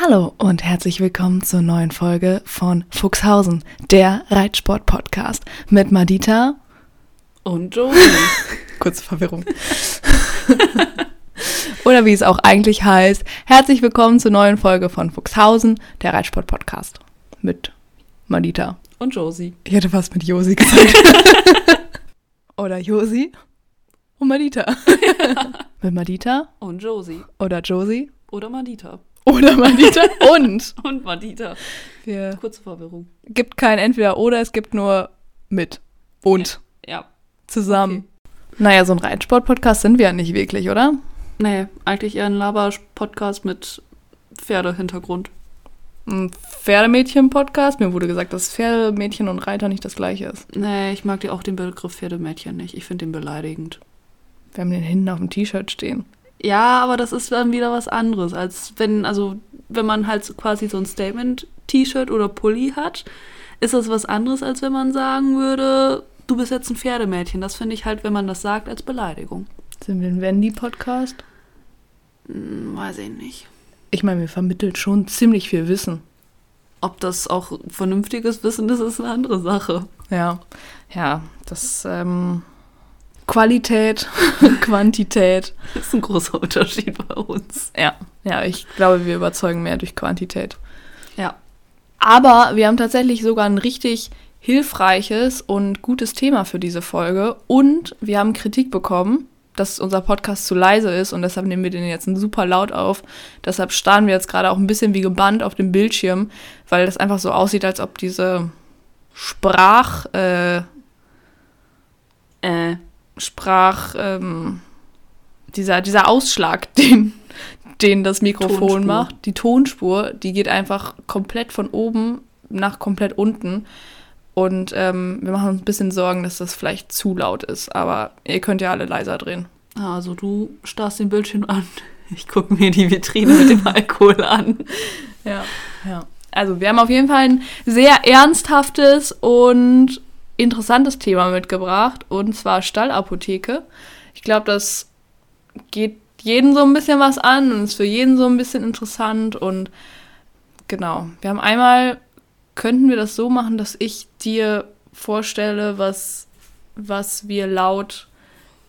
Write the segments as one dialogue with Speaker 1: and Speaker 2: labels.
Speaker 1: Hallo und herzlich willkommen zur neuen Folge von Fuchshausen, der Reitsport-Podcast mit Madita
Speaker 2: und Joey.
Speaker 1: Kurze Verwirrung. Oder wie es auch eigentlich heißt, herzlich willkommen zur neuen Folge von Fuchshausen, der Reitsport-Podcast mit Madita
Speaker 2: und Josie.
Speaker 1: Ich hätte fast mit Josi gesagt. Oder Josi und Madita. mit Madita
Speaker 2: und Josie.
Speaker 1: Oder Josie.
Speaker 2: Oder Madita.
Speaker 1: Oder Madita und.
Speaker 2: und Madita.
Speaker 1: Wir
Speaker 2: Kurze Verwirrung.
Speaker 1: Gibt kein Entweder oder, es gibt nur mit und.
Speaker 2: Ja.
Speaker 1: Zusammen. Okay. Naja, so ein Reitsport-Podcast sind wir ja nicht wirklich, oder?
Speaker 2: Nee, eigentlich eher ein Laber-Podcast mit Pferdehintergrund.
Speaker 1: Ein Pferdemädchen-Podcast? Mir wurde gesagt, dass Pferdemädchen und Reiter nicht das gleiche ist.
Speaker 2: Nee, ich mag dir auch den Begriff Pferdemädchen nicht. Ich finde den beleidigend.
Speaker 1: Wir haben den hinten auf dem T-Shirt stehen.
Speaker 2: Ja, aber das ist dann wieder was anderes, als wenn, also wenn man halt quasi so ein Statement-T-Shirt oder Pulli hat, ist das was anderes, als wenn man sagen würde, du bist jetzt ein Pferdemädchen. Das finde ich halt, wenn man das sagt, als Beleidigung.
Speaker 1: Sind wir ein Wendy-Podcast?
Speaker 2: Hm, weiß ich nicht.
Speaker 1: Ich meine, wir vermitteln schon ziemlich viel Wissen.
Speaker 2: Ob das auch vernünftiges Wissen ist, ist eine andere Sache.
Speaker 1: Ja, ja, das ähm, Qualität, Quantität.
Speaker 2: Das ist ein großer Unterschied bei uns.
Speaker 1: Ja, ja, ich glaube, wir überzeugen mehr durch Quantität.
Speaker 2: Ja.
Speaker 1: Aber wir haben tatsächlich sogar ein richtig hilfreiches und gutes Thema für diese Folge. Und wir haben Kritik bekommen, dass unser Podcast zu leise ist und deshalb nehmen wir den jetzt super laut auf. Deshalb starren wir jetzt gerade auch ein bisschen wie gebannt auf dem Bildschirm, weil das einfach so aussieht, als ob diese Sprach. Äh, äh, Sprach, ähm, dieser, dieser Ausschlag, den, den das Mikrofon Tonspur. macht, die Tonspur, die geht einfach komplett von oben nach komplett unten. Und ähm, wir machen uns ein bisschen Sorgen, dass das vielleicht zu laut ist. Aber ihr könnt ja alle leiser drehen.
Speaker 2: Also du starrst den Bildschirm an. Ich gucke mir die Vitrine mit dem Alkohol an.
Speaker 1: Ja, ja. Also wir haben auf jeden Fall ein sehr ernsthaftes und interessantes Thema mitgebracht, und zwar Stallapotheke. Ich glaube, das geht jeden so ein bisschen was an und ist für jeden so ein bisschen interessant. Und genau, wir haben einmal, könnten wir das so machen, dass ich dir vorstelle, was, was wir laut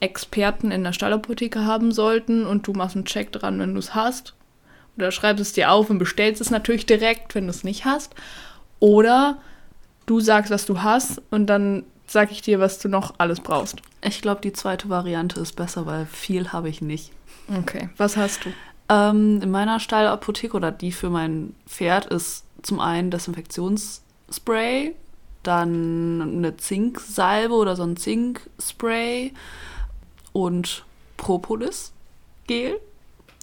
Speaker 1: Experten in der Stallapotheke haben sollten und du machst einen Check dran, wenn du es hast. Oder schreibst es dir auf und bestellst es natürlich direkt, wenn du es nicht hast. Oder du sagst, was du hast und dann sag ich dir, was du noch alles brauchst.
Speaker 2: Ich glaube, die zweite Variante ist besser, weil viel habe ich nicht.
Speaker 1: Okay, was hast du?
Speaker 2: Ähm, in meiner Stallapotheke oder die für mein Pferd ist zum einen Desinfektionsspray, dann eine Zinksalbe oder so ein Zinkspray und Propolis-Gel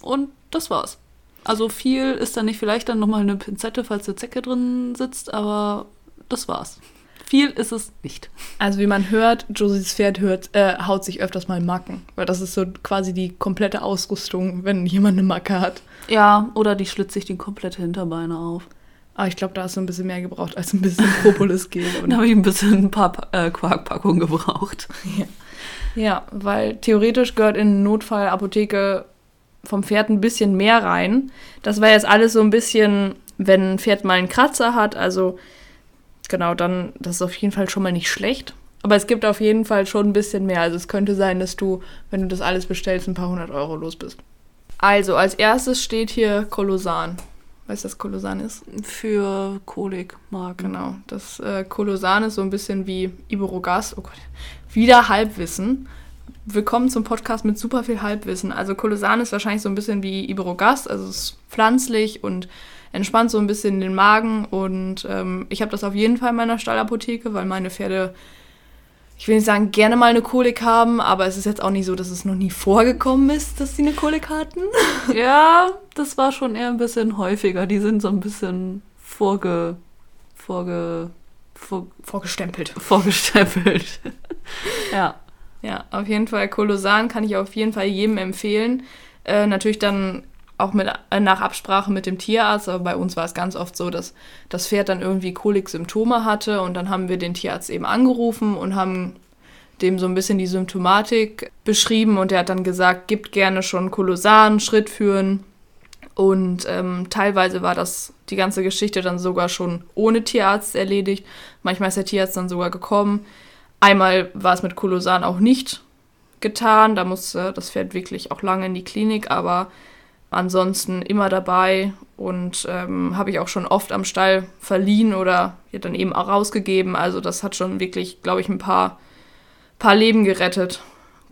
Speaker 2: und das war's. Also viel ist da nicht, vielleicht dann nochmal eine Pinzette, falls eine Zecke drin sitzt, aber das war's. Viel ist es nicht.
Speaker 1: Also wie man hört, Josies Pferd hört, äh, haut sich öfters mal Macken. Weil das ist so quasi die komplette Ausrüstung, wenn jemand eine Macke hat.
Speaker 2: Ja, oder die schlitzt sich die komplette Hinterbeine auf.
Speaker 1: Aber ich glaube, da hast du ein bisschen mehr gebraucht als ein bisschen Propolis-Gel.
Speaker 2: da habe ich ein bisschen ein paar äh, Quarkpackungen gebraucht.
Speaker 1: Ja. ja, weil theoretisch gehört in Notfallapotheke vom Pferd ein bisschen mehr rein. Das war jetzt alles so ein bisschen, wenn ein Pferd mal einen Kratzer hat, also genau, dann, das ist auf jeden Fall schon mal nicht schlecht. Aber es gibt auf jeden Fall schon ein bisschen mehr. Also es könnte sein, dass du, wenn du das alles bestellst, ein paar hundert Euro los bist. Also, als erstes steht hier Kolosan. Weißt du, was Kolosan ist?
Speaker 2: Für Kolik, Mark.
Speaker 1: Genau. Das äh, Kolosan ist so ein bisschen wie Iberogast. Oh Gott. Wieder Halbwissen. Willkommen zum Podcast mit super viel Halbwissen. Also Kolosan ist wahrscheinlich so ein bisschen wie Iberogast. Also es ist pflanzlich und entspannt so ein bisschen den Magen. Und ähm, ich habe das auf jeden Fall in meiner Stallapotheke, weil meine Pferde, ich will nicht sagen, gerne mal eine Kolik haben, aber es ist jetzt auch nicht so, dass es noch nie vorgekommen ist, dass sie eine Kolik hatten.
Speaker 2: Ja, das war schon eher ein bisschen häufiger. Die sind so ein bisschen vorge. vorge.
Speaker 1: Vor, vorgestempelt.
Speaker 2: Vorgestempelt.
Speaker 1: ja. Ja, auf jeden Fall Kolosan kann ich auf jeden Fall jedem empfehlen. Äh, natürlich dann auch mit, äh, nach Absprache mit dem Tierarzt, aber bei uns war es ganz oft so, dass das Pferd dann irgendwie Kolik-Symptome hatte und dann haben wir den Tierarzt eben angerufen und haben dem so ein bisschen die Symptomatik beschrieben und der hat dann gesagt, gibt gerne schon Kolosan, Schritt führen Und ähm, teilweise war das die ganze Geschichte dann sogar schon ohne Tierarzt erledigt. Manchmal ist der Tierarzt dann sogar gekommen. Einmal war es mit Kolosan auch nicht getan. Da musste das Pferd wirklich auch lange in die Klinik, aber ansonsten immer dabei und ähm, habe ich auch schon oft am Stall verliehen oder ja, dann eben auch rausgegeben. Also das hat schon wirklich, glaube ich, ein paar, paar Leben gerettet.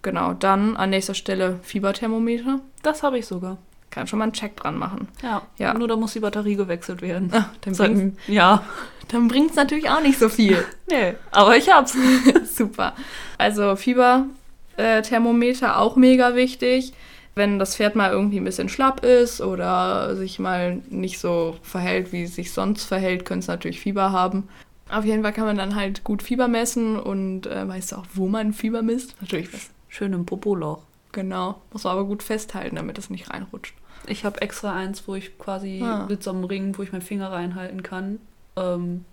Speaker 1: Genau, dann an nächster Stelle Fieberthermometer.
Speaker 2: Das habe ich sogar.
Speaker 1: Kann schon mal einen Check dran machen.
Speaker 2: Ja,
Speaker 1: Ja.
Speaker 2: nur da muss die Batterie gewechselt werden.
Speaker 1: Ah, dann
Speaker 2: Seit-
Speaker 1: bringt's,
Speaker 2: ja.
Speaker 1: dann bringt's natürlich auch nicht so viel.
Speaker 2: Nee, aber ich hab's.
Speaker 1: Super. Also Fieberthermometer auch mega wichtig. Wenn das Pferd mal irgendwie ein bisschen schlapp ist oder sich mal nicht so verhält, wie es sich sonst verhält, könnte es natürlich Fieber haben. Auf jeden Fall kann man dann halt gut Fieber messen und äh, weißt du auch, wo man Fieber misst? Natürlich was.
Speaker 2: Schön im Popoloch.
Speaker 1: Genau. Muss man aber gut festhalten, damit es nicht reinrutscht.
Speaker 2: Ich habe extra eins, wo ich quasi
Speaker 1: Ah.
Speaker 2: mit so einem Ring, wo ich meinen Finger reinhalten kann, ähm,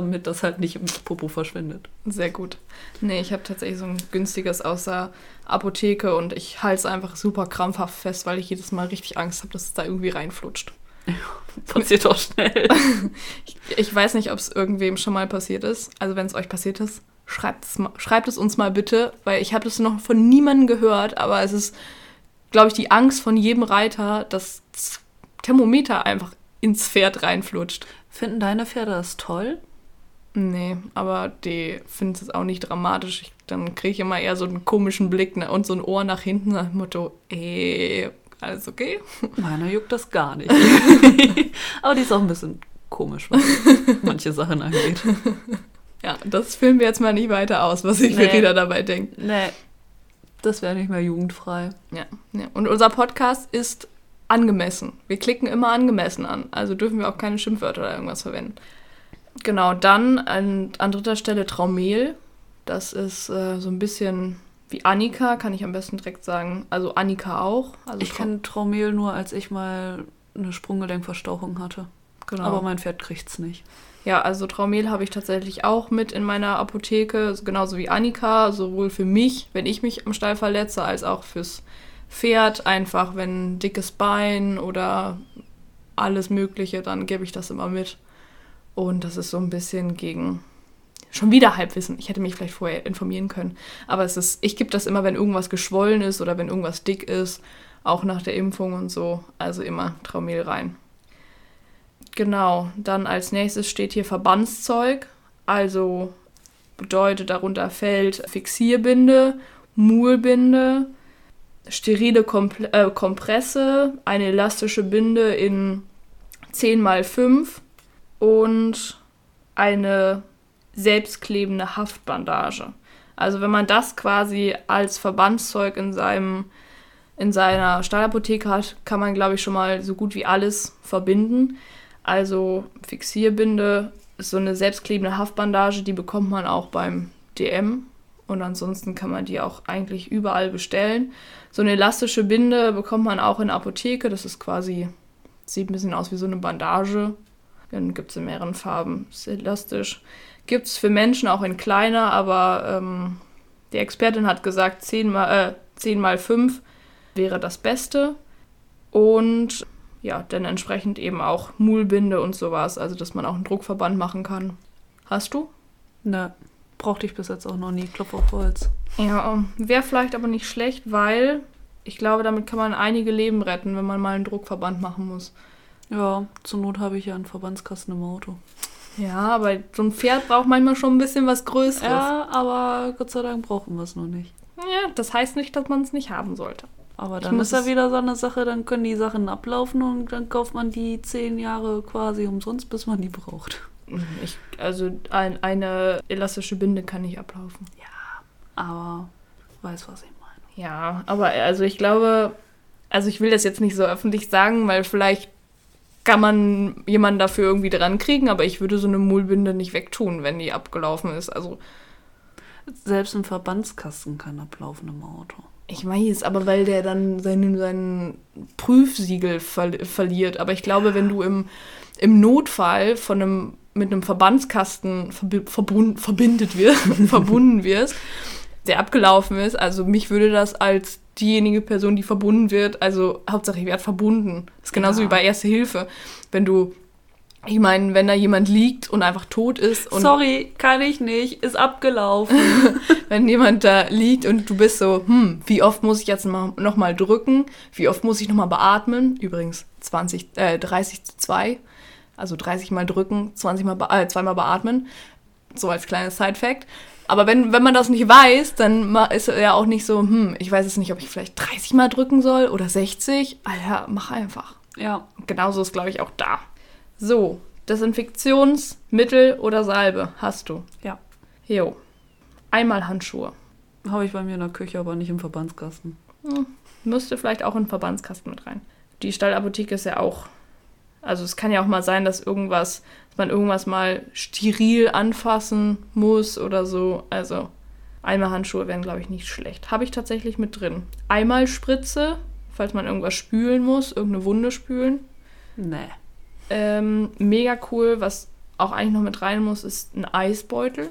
Speaker 2: damit das halt nicht im Popo verschwindet.
Speaker 1: Sehr gut. Nee, ich habe tatsächlich so ein günstiges aus der Apotheke und ich halte es einfach super krampfhaft fest, weil ich jedes Mal richtig Angst habe, dass es da irgendwie reinflutscht.
Speaker 2: Passiert doch schnell.
Speaker 1: Ich, ich weiß nicht, ob es irgendwem schon mal passiert ist. Also wenn es euch passiert ist, schreibt es, schreibt es uns mal bitte, weil ich habe das noch von niemandem gehört, aber es ist, glaube ich, die Angst von jedem Reiter, dass das Thermometer einfach ins Pferd reinflutscht.
Speaker 2: Finden deine Pferde das toll?
Speaker 1: Nee, aber die finden es auch nicht dramatisch. Ich, dann kriege ich immer eher so einen komischen Blick ne, und so ein Ohr nach hinten nach dem Motto, ey, alles okay?
Speaker 2: Meiner juckt das gar nicht. Aber die ist auch ein bisschen komisch, was manche Sachen angeht.
Speaker 1: Ja, das filmen wir jetzt mal nicht weiter aus, was sich
Speaker 2: Nee.
Speaker 1: Verena dabei denkt.
Speaker 2: Nee, das wäre nicht mehr jugendfrei.
Speaker 1: Ja, ja. Und unser Podcast ist angemessen. Wir klicken immer angemessen an. Also dürfen wir auch keine Schimpfwörter oder irgendwas verwenden. Genau, dann an, an dritter Stelle Traumel. Das ist äh, so ein bisschen wie Annika, kann ich am besten direkt sagen. Also Annika auch. Also
Speaker 2: Ich kenne Traumel nur, als ich mal eine Sprunggelenkverstauchung hatte.
Speaker 1: genau.
Speaker 2: Aber mein Pferd kriegt's nicht.
Speaker 1: Ja, also Traumel habe ich tatsächlich auch mit in meiner Apotheke, genauso wie Annika, sowohl für mich, wenn ich mich am Stall verletze, als auch fürs Pferd. Einfach, wenn dickes Bein oder alles Mögliche, dann gebe ich das immer mit. Und das ist so ein bisschen gegen schon wieder Halbwissen. Ich hätte mich vielleicht vorher informieren können. Aber es ist, ich gebe das immer, wenn irgendwas geschwollen ist oder wenn irgendwas dick ist, auch nach der Impfung und so. Also immer Traumel rein. Genau, dann als nächstes steht hier Verbandszeug. Also bedeutet, darunter fällt Fixierbinde, Muhlbinde, sterile Kompl äh, Kompresse, eine elastische Binde in 10 x 5 und eine selbstklebende Haftbandage. Also wenn man das quasi als Verbandszeug in seinem in seiner Stallapotheke hat, kann man glaube ich schon mal so gut wie alles verbinden. Also Fixierbinde ist so eine selbstklebende Haftbandage, die bekommt man auch beim DM und ansonsten kann man die auch eigentlich überall bestellen. So eine elastische Binde bekommt man auch in der Apotheke, das ist quasi sieht ein bisschen aus wie so eine Bandage. Dann gibt es in mehreren Farben, ist elastisch. Gibt es für Menschen auch in kleiner, aber ähm, die Expertin hat gesagt, 10 mal, äh, 10 mal 5 wäre das Beste. Und ja, dann entsprechend eben auch Muhlbinde und sowas, also dass man auch einen Druckverband machen kann. Hast du?
Speaker 2: Ne, brauchte ich bis jetzt auch noch nie. Klopf auf Holz.
Speaker 1: Ja, wäre vielleicht aber nicht schlecht, weil ich glaube, damit kann man einige Leben retten, wenn man mal einen Druckverband machen muss.
Speaker 2: Ja, zur Not habe ich ja einen Verbandskasten im Auto.
Speaker 1: Ja, aber so ein Pferd braucht manchmal schon ein bisschen was Größeres.
Speaker 2: Ja, aber Gott sei Dank brauchen wir es noch nicht.
Speaker 1: Ja, das heißt nicht, dass man es nicht haben sollte.
Speaker 2: Aber dann ist ja wieder so eine Sache, dann können die Sachen ablaufen und dann kauft man die zehn Jahre quasi umsonst, bis man die braucht.
Speaker 1: Ich, also ein, eine elastische Binde kann nicht ablaufen.
Speaker 2: Aber weiß, was ich meine.
Speaker 1: Ja, aber also ich glaube, also ich will das jetzt nicht so öffentlich sagen, weil vielleicht kann man jemanden dafür irgendwie dran kriegen, aber ich würde so eine Mullbinde nicht wegtun, wenn die abgelaufen ist. Also
Speaker 2: Selbst ein Verbandskasten kann ablaufen im Auto.
Speaker 1: ich weiß, aber weil der dann seinen, seinen Prüfsiegel ver verliert. Aber ich glaube, wenn du im, im Notfall von einem, mit einem Verbandskasten verbi verbund, verbindet wirst, verbunden wirst, der abgelaufen ist. Also mich würde das als diejenige Person, die verbunden wird, also Hauptsache ich werde verbunden. Das ist genauso
Speaker 2: Ja.
Speaker 1: wie bei Erste Hilfe. Wenn du, ich meine, wenn da jemand liegt und einfach tot ist und
Speaker 2: Sorry, kann ich nicht, ist abgelaufen.
Speaker 1: wenn jemand da liegt und du bist so, hm, wie oft muss ich jetzt nochmal drücken? Wie oft muss ich nochmal beatmen? Übrigens 20, äh, 30 zu 2. Also 30 mal drücken, 20 mal, äh, zweimal beatmen. So als kleines Side-Fact. Aber wenn, wenn man das nicht weiß, dann ist ja auch nicht so, hm, ich weiß jetzt nicht, ob ich vielleicht 30 mal drücken soll oder 60. Alter, mach einfach.
Speaker 2: ja,
Speaker 1: Genauso ist, glaube ich, auch da. So, Desinfektionsmittel oder Salbe hast du.
Speaker 2: ja.
Speaker 1: Jo. Einmal Handschuhe.
Speaker 2: Habe ich bei mir in der Küche, aber nicht im Verbandskasten.
Speaker 1: Müsste vielleicht auch in den Verbandskasten mit rein. Die Stallapotheke ist ja auch. Also es kann ja auch mal sein, dass irgendwas, dass man irgendwas mal steril anfassen muss oder so. Also einmal Handschuhe wären, glaube ich, nicht schlecht. Habe ich tatsächlich mit drin. Einmal Spritze, falls man irgendwas spülen muss, irgendeine Wunde spülen.
Speaker 2: Nee.
Speaker 1: Ähm, mega cool, was auch eigentlich noch mit rein muss, ist ein Eisbeutel.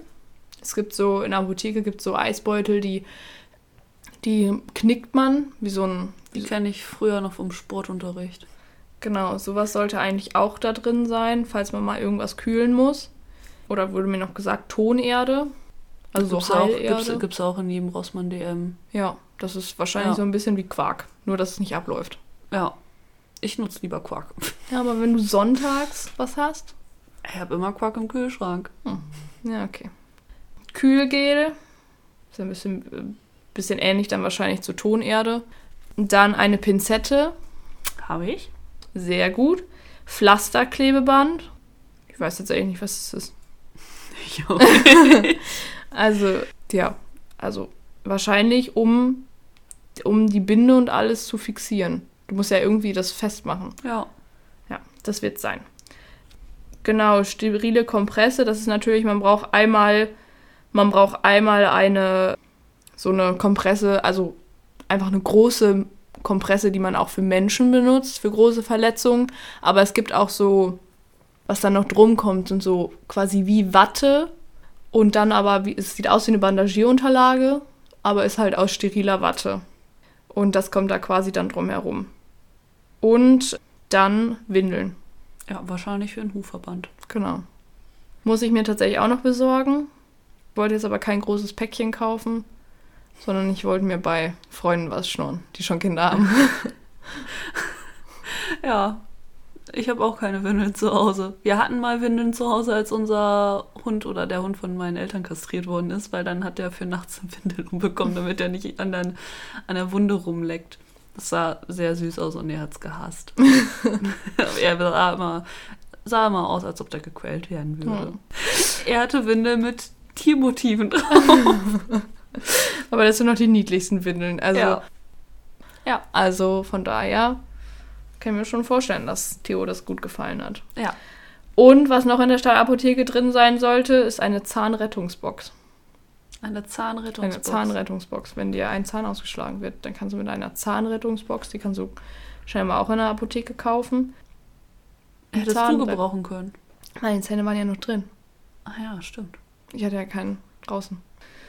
Speaker 1: Es gibt so, in der Apotheke gibt es so Eisbeutel, die, die knickt man, wie so ein,
Speaker 2: Die kenne ich früher noch vom Sportunterricht.
Speaker 1: Genau, sowas sollte eigentlich auch da drin sein, falls man mal irgendwas kühlen muss. Oder wurde mir noch gesagt, Tonerde. Also
Speaker 2: gibt's
Speaker 1: so
Speaker 2: auch,
Speaker 1: Heilerde.
Speaker 2: gibt's, gibt's auch in jedem Rossmann DM.
Speaker 1: Ja, das ist wahrscheinlich
Speaker 2: Ja.
Speaker 1: so ein bisschen wie Quark, nur dass es nicht abläuft.
Speaker 2: Ja. Ich nutze lieber Quark.
Speaker 1: Ja, aber wenn du sonntags was hast,
Speaker 2: Ich habe immer Quark im Kühlschrank.
Speaker 1: ja, okay. Kühlgel, ist ein bisschen, äh, bisschen ähnlich dann wahrscheinlich zur Tonerde. Dann eine Pinzette,
Speaker 2: Habe ich?
Speaker 1: Sehr gut. Pflasterklebeband, ich weiß jetzt eigentlich nicht, was es ist.
Speaker 2: Ja.
Speaker 1: Also, ja, also wahrscheinlich, um, um die Binde und alles zu fixieren. Du musst ja irgendwie das festmachen.
Speaker 2: ja.
Speaker 1: Ja, das wird sein. Genau, sterile Kompresse, das ist natürlich, man braucht einmal, man braucht einmal eine, so eine Kompresse, also einfach eine große Kompresse, die man auch für Menschen benutzt, für große Verletzungen. Aber es gibt auch so, was dann noch drum kommt, sind so quasi wie Watte und dann aber, wie, es sieht aus wie eine Bandagierunterlage, aber ist halt aus steriler Watte. Und das kommt da quasi dann drum herum. Und dann Windeln.
Speaker 2: Ja, wahrscheinlich für einen Hufverband.
Speaker 1: Genau. Muss ich mir tatsächlich auch noch besorgen. Wollte jetzt aber kein großes Päckchen kaufen, sondern ich wollte mir bei Freunden was schnorren, die schon Kinder haben.
Speaker 2: Ja. Ich habe auch keine Windeln zu Hause. Wir hatten mal Windeln zu Hause, als unser Hund oder der Hund von meinen Eltern kastriert worden ist, weil dann hat er für nachts eine Windel umbekommen, damit er nicht an, der- an der Wunde rumleckt. Das sah sehr süß aus und er hat es gehasst. er sah immer, sah immer aus, als ob der gequält werden würde. Er hatte Windel mit Tiermotiven drauf.
Speaker 1: aber das sind noch die niedlichsten Windeln. Also,
Speaker 2: Ja.
Speaker 1: ja, also von daher kann ich mir schon vorstellen, dass Theo das gut gefallen hat.
Speaker 2: Ja.
Speaker 1: Und was noch in der Stahlapotheke drin sein sollte, ist eine Zahnrettungsbox.
Speaker 2: Eine Zahnrettung.
Speaker 1: Eine Zahnrettungsbox. Wenn dir ein Zahn ausgeschlagen wird, dann kannst du mit einer Zahnrettungsbox, die kannst du scheinbar auch in der Apotheke kaufen.
Speaker 2: Hättest du
Speaker 1: Zahnrett-
Speaker 2: gebrauchen können.
Speaker 1: Meine Zähne waren ja noch drin.
Speaker 2: Ah ja, stimmt.
Speaker 1: Ich hatte ja keinen draußen.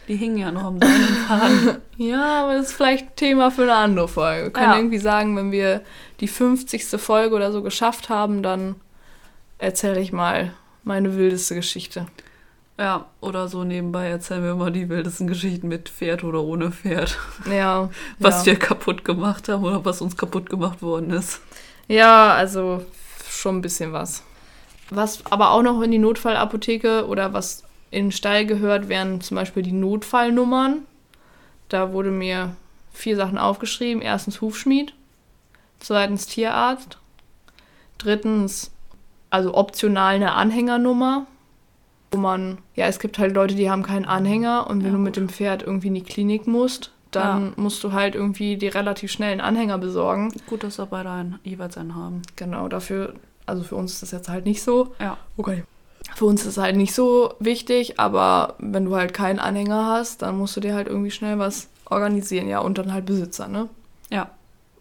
Speaker 2: Die hingen ja noch am seinen Faden.
Speaker 1: Ja, aber das ist vielleicht Thema für eine andere Folge. Wir können
Speaker 2: Ja.
Speaker 1: irgendwie sagen, wenn wir die 50. Folge oder so geschafft haben, dann erzähle ich mal meine wildeste Geschichte.
Speaker 2: Ja, oder so nebenbei erzählen wir immer die wildesten Geschichten mit Pferd oder ohne Pferd.
Speaker 1: Ja.
Speaker 2: Was
Speaker 1: ja.
Speaker 2: wir kaputt gemacht haben oder was uns kaputt gemacht worden ist.
Speaker 1: Ja, also schon ein bisschen was. Was aber auch noch in die Notfallapotheke oder was in den Stall gehört, wären zum Beispiel die Notfallnummern. Da wurde mir vier Sachen aufgeschrieben. Erstens Hufschmied, zweitens Tierarzt, drittens, also optional eine Anhängernummer, wo man, ja, es gibt halt Leute, die haben keinen Anhänger und wenn
Speaker 2: Ja,
Speaker 1: du mit dem Pferd irgendwie in die Klinik musst, dann musst du halt irgendwie die relativ schnell einen Anhänger besorgen.
Speaker 2: Gut, dass wir beide einen, jeweils einen haben.
Speaker 1: Genau, dafür, also für uns ist das jetzt halt nicht so.
Speaker 2: Ja.
Speaker 1: Okay. Für uns ist es halt nicht so wichtig, aber wenn du halt keinen Anhänger hast, dann musst du dir halt irgendwie schnell was organisieren, ja, und dann halt Besitzer, ne?
Speaker 2: Ja.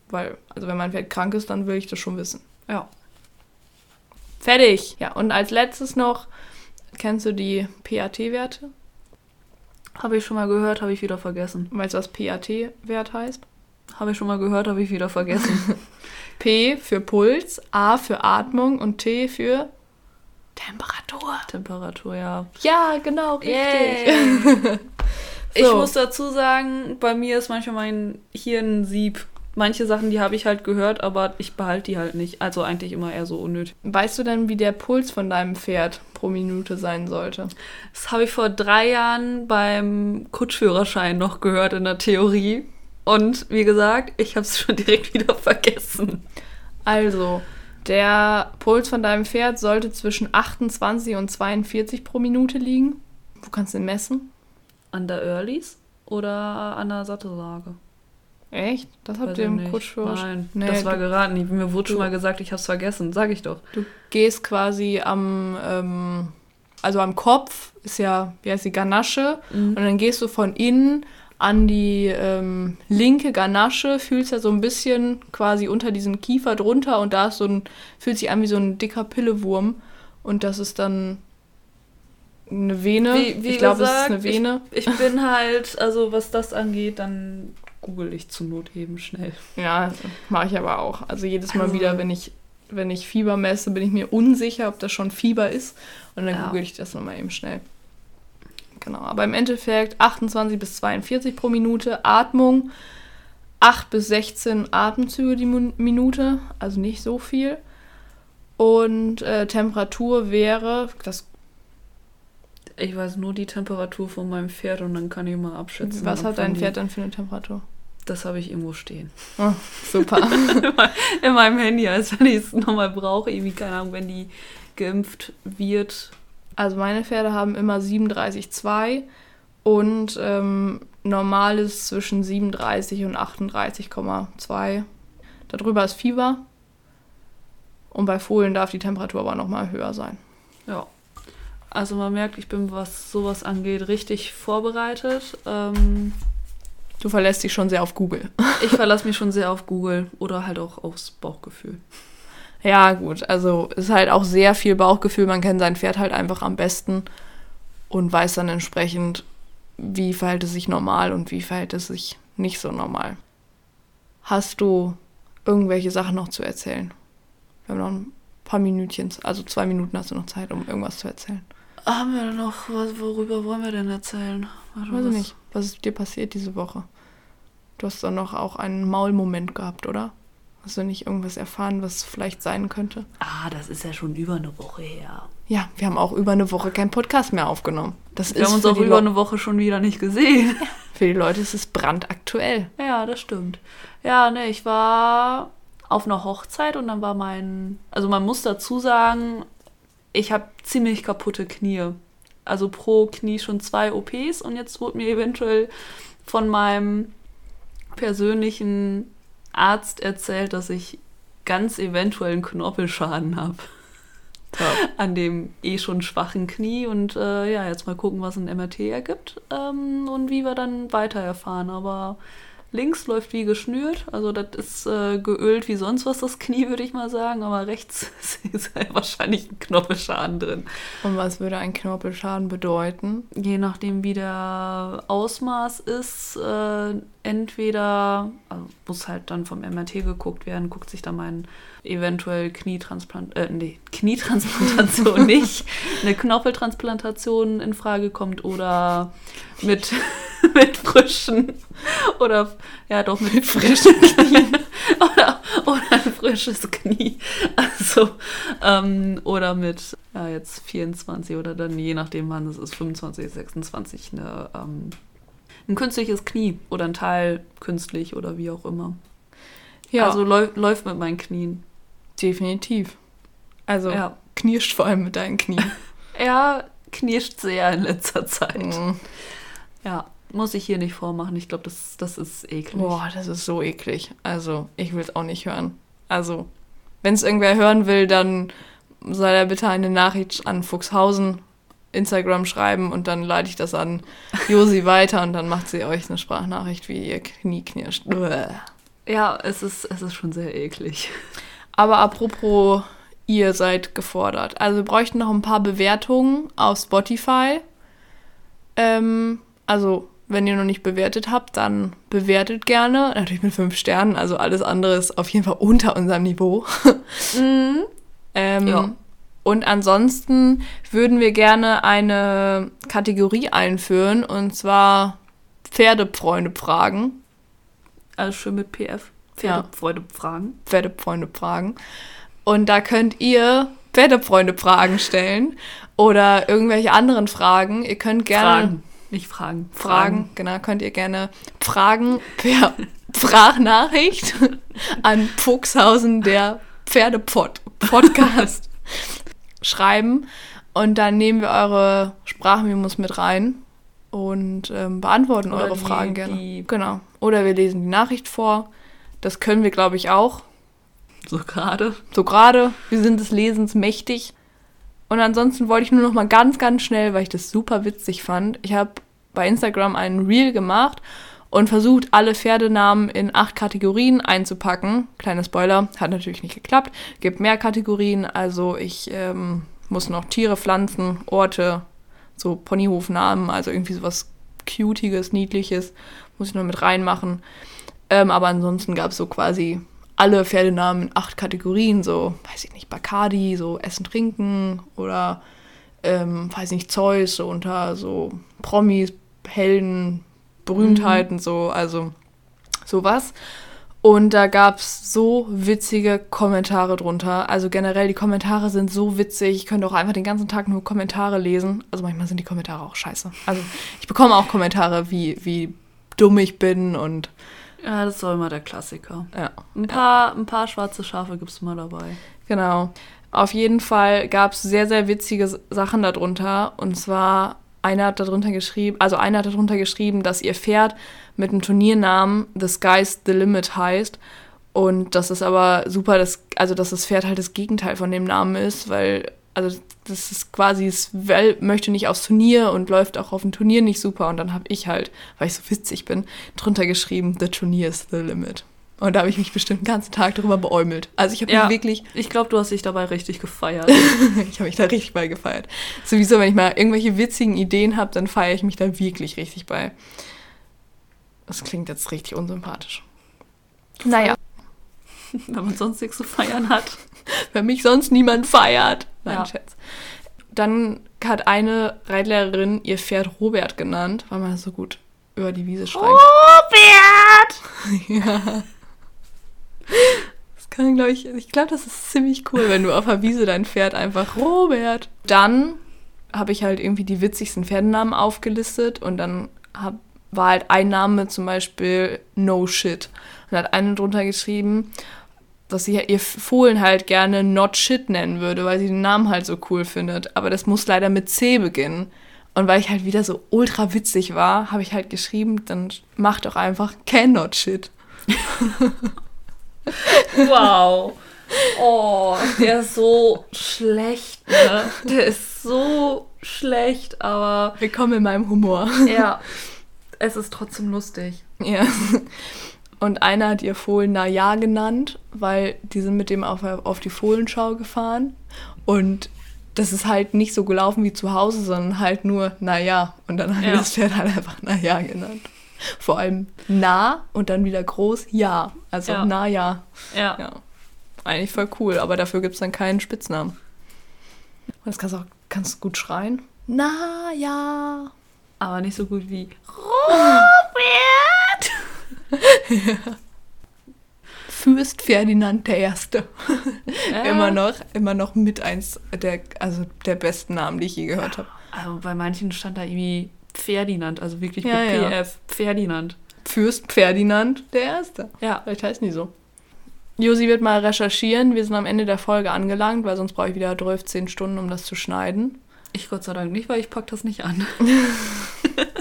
Speaker 1: Weil, also wenn mein Pferd krank ist, dann will ich das schon wissen.
Speaker 2: Ja.
Speaker 1: Fertig! Ja, und als letztes noch, kennst du die PAT-Werte?
Speaker 2: Habe ich schon mal gehört, habe ich wieder vergessen.
Speaker 1: Weißt du, was PAT-Wert heißt?
Speaker 2: Habe ich schon mal gehört, habe ich wieder vergessen.
Speaker 1: P für Puls, A für Atmung und T für Temperatur.
Speaker 2: Temperatur, ja.
Speaker 1: Ja, genau, richtig.
Speaker 2: Yay. Ich
Speaker 1: So.
Speaker 2: muss dazu sagen, bei mir ist manchmal mein Hirn ein Sieb. Manche Sachen, die habe ich halt gehört, aber ich behalte die halt nicht. Also eigentlich immer eher so unnötig.
Speaker 1: Weißt du denn, wie der Puls von deinem Pferd pro Minute sein sollte?
Speaker 2: Das habe ich vor drei Jahren beim Kutschführerschein noch gehört in der Theorie. Und wie gesagt, ich habe es schon direkt wieder vergessen.
Speaker 1: Also, der Puls von deinem Pferd sollte zwischen 28 und 42 pro Minute liegen. Wo kannst du den messen?
Speaker 2: An der Earlys oder an der Sattellage?
Speaker 1: Echt? Das habt ihr im
Speaker 2: nicht.
Speaker 1: Kutschführerschein?
Speaker 2: Nein, das war geraten. Mir wurde schon mal gesagt, ich habe es vergessen. Sag ich doch.
Speaker 1: du gehst quasi am, ähm, also am Kopf, ist ja, wie heißt die, Ganasche.
Speaker 2: Mhm.
Speaker 1: Und dann gehst du von innen an die ähm, linke Ganasche, fühlst ja so ein bisschen quasi unter diesen Kiefer drunter und da ist so ein, fühlt sich an wie so ein dicker Pillewurm. Und das ist dann eine Vene.
Speaker 2: Wie- wie
Speaker 1: ich glaube, es ist eine Vene.
Speaker 2: Ich bin halt, also was das angeht, dann google ich zur Not eben schnell.
Speaker 1: Ja, mache ich aber auch. Also jedes Mal
Speaker 2: Also-
Speaker 1: wieder, wenn ich, wenn ich Fieber messe, bin ich mir unsicher, ob das schon Fieber ist. Und dann
Speaker 2: Ja.
Speaker 1: google ich das nochmal eben schnell. Genau, aber im Endeffekt 28 bis 42 pro Minute Atmung, 8 bis 16 Atemzüge die Minute, also nicht so viel. Und äh, Temperatur wäre, das,
Speaker 2: Ich weiß nur die Temperatur von meinem Pferd und dann kann ich mal abschätzen.
Speaker 1: was hat dein Pferd dann für eine Temperatur?
Speaker 2: Das habe ich irgendwo stehen.
Speaker 1: Oh, super.
Speaker 2: In meinem Handy, als wenn ich es nochmal brauche. Irgendwie, keine Ahnung, wenn die geimpft wird.
Speaker 1: Also meine Pferde haben immer 37,2 und ähm, normal ist zwischen 37 und 38,2. Darüber ist Fieber. Und bei Fohlen darf die Temperatur aber nochmal höher sein.
Speaker 2: Ja. Also man merkt, ich bin, was sowas angeht, richtig vorbereitet. Ähm,
Speaker 1: Du verlässt dich schon sehr auf Google.
Speaker 2: ich verlasse mich schon sehr auf Google oder halt auch aufs Bauchgefühl.
Speaker 1: Ja, gut. Also ist halt auch sehr viel Bauchgefühl. Man kennt sein Pferd halt einfach am besten und weiß dann entsprechend, wie verhält es sich normal und wie verhält es sich nicht so normal. Hast du irgendwelche Sachen noch zu erzählen? Wir haben noch ein paar Minütchen, also zwei Minuten hast du noch Zeit, um irgendwas zu erzählen.
Speaker 2: Haben wir noch was, worüber wollen wir denn erzählen? Warte,
Speaker 1: Weiß ich
Speaker 2: was-
Speaker 1: nicht. Was ist dir passiert diese Woche? Du hast doch noch auch einen Maulmoment gehabt, oder? Hast du nicht irgendwas erfahren, was vielleicht sein könnte?
Speaker 2: Ah, das ist ja schon über eine Woche her.
Speaker 1: Ja, wir haben auch über eine Woche keinen Podcast mehr aufgenommen. Das
Speaker 2: Wir
Speaker 1: ist
Speaker 2: haben uns auch über
Speaker 1: Leu-
Speaker 2: eine Woche schon wieder nicht gesehen.
Speaker 1: für die Leute ist es brandaktuell.
Speaker 2: Ja, das stimmt. Ja, ne, ich war auf einer Hochzeit und dann war mein, also man muss dazu sagen, ich habe ziemlich kaputte Knie. Also pro Knie schon zwei OPs und jetzt wurde mir eventuell von meinem persönlichen Arzt erzählt, dass ich ganz eventuell einen Knorpelschaden habe an dem eh schon schwachen Knie und äh, ja, jetzt mal gucken, was ein MRT ergibt ähm, und wie wir dann weiter erfahren. Aber links läuft wie geschnürt, also das ist äh, geölt wie sonst was das Knie, würde ich mal sagen, aber rechts ist ja wahrscheinlich ein Knorpelschaden drin.
Speaker 1: Und was würde ein Knorpelschaden bedeuten?
Speaker 2: Je nachdem, wie der Ausmaß ist, äh, entweder also muss halt dann vom MRT geguckt werden, guckt sich dann mein eventuell Knietransplant, äh, nee, Knietransplantation nicht, eine Knorpeltransplantation in Frage kommt oder mit, mit frischen oder ja doch mit frischen Knien oder, oder ein frisches Knie. Also ähm, oder mit ja, jetzt 24 oder dann je nachdem wann es ist, 25, 26 eine, ähm, ein künstliches Knie oder ein Teil künstlich oder wie auch immer.
Speaker 1: Ja,
Speaker 2: Also läu läuft mit meinen Knien.
Speaker 1: Definitiv. Also
Speaker 2: Ja.
Speaker 1: knirscht vor allem mit deinen Knien.
Speaker 2: Er knirscht sehr in letzter Zeit.
Speaker 1: Mhm.
Speaker 2: Ja, muss ich hier nicht vormachen. Ich glaube, das, das ist eklig.
Speaker 1: Boah, das ist so eklig. Also, ich will es auch nicht hören. Also, wenn es irgendwer hören will, dann soll er bitte eine Nachricht an Fuchshausen Instagram schreiben und dann leite ich das an Josi weiter und dann macht sie euch eine Sprachnachricht, wie ihr Knie knirscht.
Speaker 2: Ja, es ist, es ist schon sehr eklig.
Speaker 1: Aber apropos, ihr seid gefordert. Also wir bräuchten noch ein paar Bewertungen auf Spotify. Ähm, Also, wenn ihr noch nicht bewertet habt, dann bewertet gerne. Natürlich mit fünf Sternen. Also alles andere ist auf jeden Fall unter unserem Niveau. Mhm. ähm, ja. Und ansonsten würden wir gerne eine Kategorie einführen. Und zwar Pferdefreunde fragen.
Speaker 2: Also schön mit PF. Pferdefreunde fragen.
Speaker 1: Pferdefreunde fragen. Und da könnt ihr Pferdefreunde Fragen stellen oder irgendwelche anderen Fragen. Ihr könnt gerne.
Speaker 2: Fragen. Nicht Fragen.
Speaker 1: Fragen, Fragen. genau. Könnt ihr gerne Fragen per Sprachnachricht an Fuchshausen, der Pferdepod-Podcast, schreiben. Und dann nehmen wir eure Sprachmemos mit rein und ähm, beantworten Oder eure die, Fragen gerne. Genau. Oder wir lesen die Nachricht vor. Das können wir, glaube ich, auch.
Speaker 2: So gerade.
Speaker 1: So gerade. Wir sind des Lesens mächtig. Und ansonsten wollte ich nur noch mal ganz, ganz schnell, weil ich das super witzig fand. Ich habe bei Instagram einen Reel gemacht und versucht, alle Pferdenamen in acht Kategorien einzupacken. Kleiner Spoiler, hat natürlich nicht geklappt. Gibt mehr Kategorien, also ich ähm, muss noch Tiere, Pflanzen, Orte, so Ponyhofnamen, also irgendwie sowas Cutiges, Niedliches, muss ich noch mit reinmachen. Ähm, aber ansonsten gab es so quasi alle Pferdenamen in acht Kategorien, so, weiß ich nicht, Bacardi, so Essen, Trinken oder, ähm, weiß ich nicht, Zeus, so unter so Promis, Helden, Berühmtheiten, mhm. so, also sowas. Und da gab es so witzige Kommentare drunter. Also generell, die Kommentare sind so witzig. Ich könnte auch einfach den ganzen Tag nur Kommentare lesen. Also manchmal sind die Kommentare auch scheiße. Also ich bekomme auch Kommentare, wie, wie dumm ich bin und
Speaker 2: ja, das ist doch immer der Klassiker.
Speaker 1: Ja.
Speaker 2: Ein paar, ein paar schwarze Schafe gibt es mal dabei.
Speaker 1: Genau. Auf jeden Fall gab es sehr, sehr witzige Sachen darunter. Und zwar, einer hat darunter geschrieben, also einer hat darunter geschrieben, dass ihr Pferd mit dem Turniernamen The Sky's the Limit heißt. Und das ist aber super, dass, also dass das Pferd halt das Gegenteil von dem Namen ist, weil also das ist quasi, es möchte nicht aufs Turnier und läuft auch auf dem Turnier nicht super. Und dann habe ich halt, weil ich so witzig bin, drunter geschrieben, The Turnier is the limit. Und da habe ich mich bestimmt den ganzen Tag darüber beäumelt. Also ich habe ja, mich wirklich.
Speaker 2: Ich glaube, du hast dich dabei richtig gefeiert.
Speaker 1: ich habe mich da richtig bei gefeiert. Sowieso, wenn ich mal irgendwelche witzigen Ideen habe, dann feiere ich mich da wirklich richtig bei. Das klingt jetzt richtig unsympathisch.
Speaker 2: Naja. Wenn man sonst nichts zu feiern hat.
Speaker 1: Wenn mich sonst niemand feiert. Nein, ja. Schätz. Dann hat eine Reitlehrerin ihr Pferd Robert genannt, weil man so gut über die Wiese schreit.
Speaker 2: Robert!
Speaker 1: ja. Das kann, glaube ich, ich glaube, das ist ziemlich cool, wenn du auf der Wiese dein Pferd einfach Robert. Dann habe ich halt irgendwie die witzigsten Pferdennamen aufgelistet und dann hab, war halt ein Name zum Beispiel No Shit. Und hat eine drunter geschrieben, dass sie ihr Fohlen halt gerne Not Shit nennen würde, weil sie den Namen halt so cool findet. Aber das muss leider mit C beginnen. Und weil ich halt wieder so ultra witzig war, habe ich halt geschrieben, dann mach doch einfach Cannot Shit.
Speaker 2: wow. Oh, der ist so schlecht, ne? Der ist so schlecht, aber.
Speaker 1: Willkommen in meinem Humor.
Speaker 2: Ja. Es ist trotzdem lustig.
Speaker 1: Ja. Und einer hat ihr Fohlen Naja genannt, weil die sind mit dem auf, auf die Fohlenschau gefahren. Und das ist halt nicht so gelaufen wie zu Hause, sondern halt nur Naja. Und dann hat ja. das Pferd halt einfach Naja genannt. Vor allem nah und dann wieder groß Ja. Also ja. Naja.
Speaker 2: Ja. ja.
Speaker 1: Eigentlich voll cool, aber dafür gibt es dann keinen Spitznamen. Und das kannst du auch kannst gut schreien. Na ja.
Speaker 2: Aber nicht so gut wie Robert.
Speaker 1: Fürst Ferdinand der Erste. Ja. immer noch, immer noch mit eins der, also der besten Namen, die ich je gehört habe.
Speaker 2: Also bei manchen stand da irgendwie Ferdinand, also wirklich ja, mit ja. PF, Ferdinand.
Speaker 1: Fürst Ferdinand der Erste.
Speaker 2: Ja.
Speaker 1: Vielleicht heißt nie so. Josi wird mal recherchieren. Wir sind am Ende der Folge angelangt, weil sonst brauche ich wieder 12, 10 Stunden, um das zu schneiden.
Speaker 2: Ich Gott sei Dank nicht, weil ich pack das nicht an.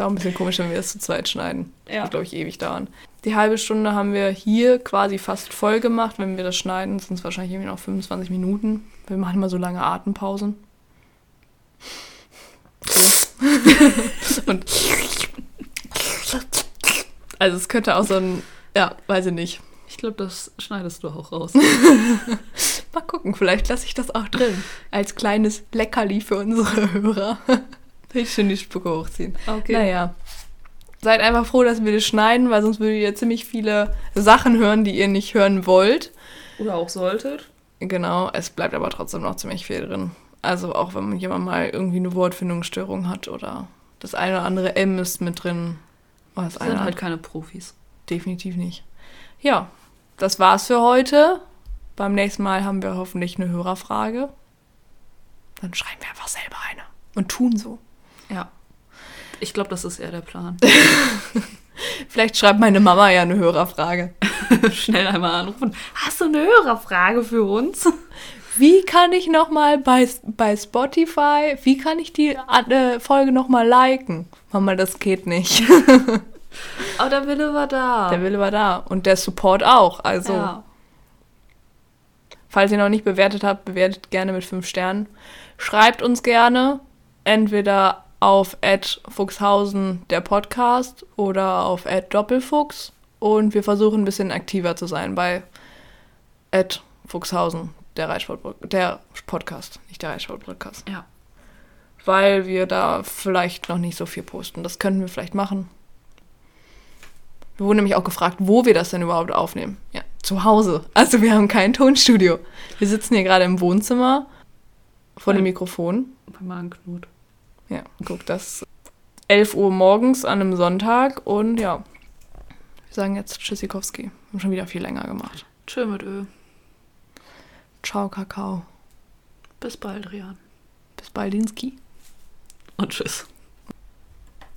Speaker 1: Wäre auch ein bisschen komisch, wenn wir das zu zweit schneiden.
Speaker 2: Ja.
Speaker 1: Das glaube ich, ewig dauern. Die halbe Stunde haben wir hier quasi fast voll gemacht. Wenn wir das schneiden, sind es wahrscheinlich irgendwie noch 25 Minuten. Wir machen immer so lange Atempausen. So. Und also es könnte auch so ein, ja, weiß ich nicht.
Speaker 2: Ich glaube, das schneidest du auch raus.
Speaker 1: Mal gucken, vielleicht lasse ich das auch drin. Als kleines Leckerli für unsere Hörer. Richtig schön die Spucke hochziehen. Okay. Naja. Seid einfach froh, dass wir das schneiden, weil sonst würdet ihr ziemlich viele Sachen hören, die ihr nicht hören wollt.
Speaker 2: Oder auch solltet.
Speaker 1: Genau, es bleibt aber trotzdem noch ziemlich viel drin. Also auch wenn jemand mal irgendwie eine Wortfindungsstörung hat oder das eine oder andere M ist mit drin.
Speaker 2: Oh, das, das sind halt keine Profis.
Speaker 1: Definitiv nicht. Ja, das war's für heute. Beim nächsten Mal haben wir hoffentlich eine Hörerfrage. Dann schreiben wir einfach selber eine und tun so.
Speaker 2: Ja. Ich glaube, das ist eher der Plan.
Speaker 1: Vielleicht schreibt meine Mama ja eine Hörerfrage.
Speaker 2: Schnell einmal anrufen. Hast du eine Hörerfrage für uns?
Speaker 1: Wie kann ich nochmal bei, bei Spotify, wie kann ich die äh, Folge nochmal liken? Mama, das geht nicht.
Speaker 2: Aber der Wille war da.
Speaker 1: Der Wille war da. Und der Support auch. Also, ja. falls ihr noch nicht bewertet habt, bewertet gerne mit 5 Sternen. Schreibt uns gerne. Entweder auf Fuchshausen der Podcast oder auf Doppelfuchs. Und wir versuchen ein bisschen aktiver zu sein bei Fuchshausen, der Reitsport der Podcast, nicht der Reitsport-Podcast.
Speaker 2: Ja.
Speaker 1: Weil wir da vielleicht noch nicht so viel posten. Das könnten wir vielleicht machen. Wir wurden nämlich auch gefragt, wo wir das denn überhaupt aufnehmen. Ja, zu Hause. Also wir haben kein Tonstudio. Wir sitzen hier gerade im Wohnzimmer vor dem Mikrofon.
Speaker 2: Bei Magenknot.
Speaker 1: Ja, guck, das 11 Uhr morgens an einem Sonntag und ja, wir sagen jetzt Tschüssikowski. Haben schon wieder viel länger gemacht.
Speaker 2: Tschö mit Ö.
Speaker 1: Ciao, Kakao.
Speaker 2: Bis bald, Rian.
Speaker 1: Bis baldinski.
Speaker 2: Und tschüss.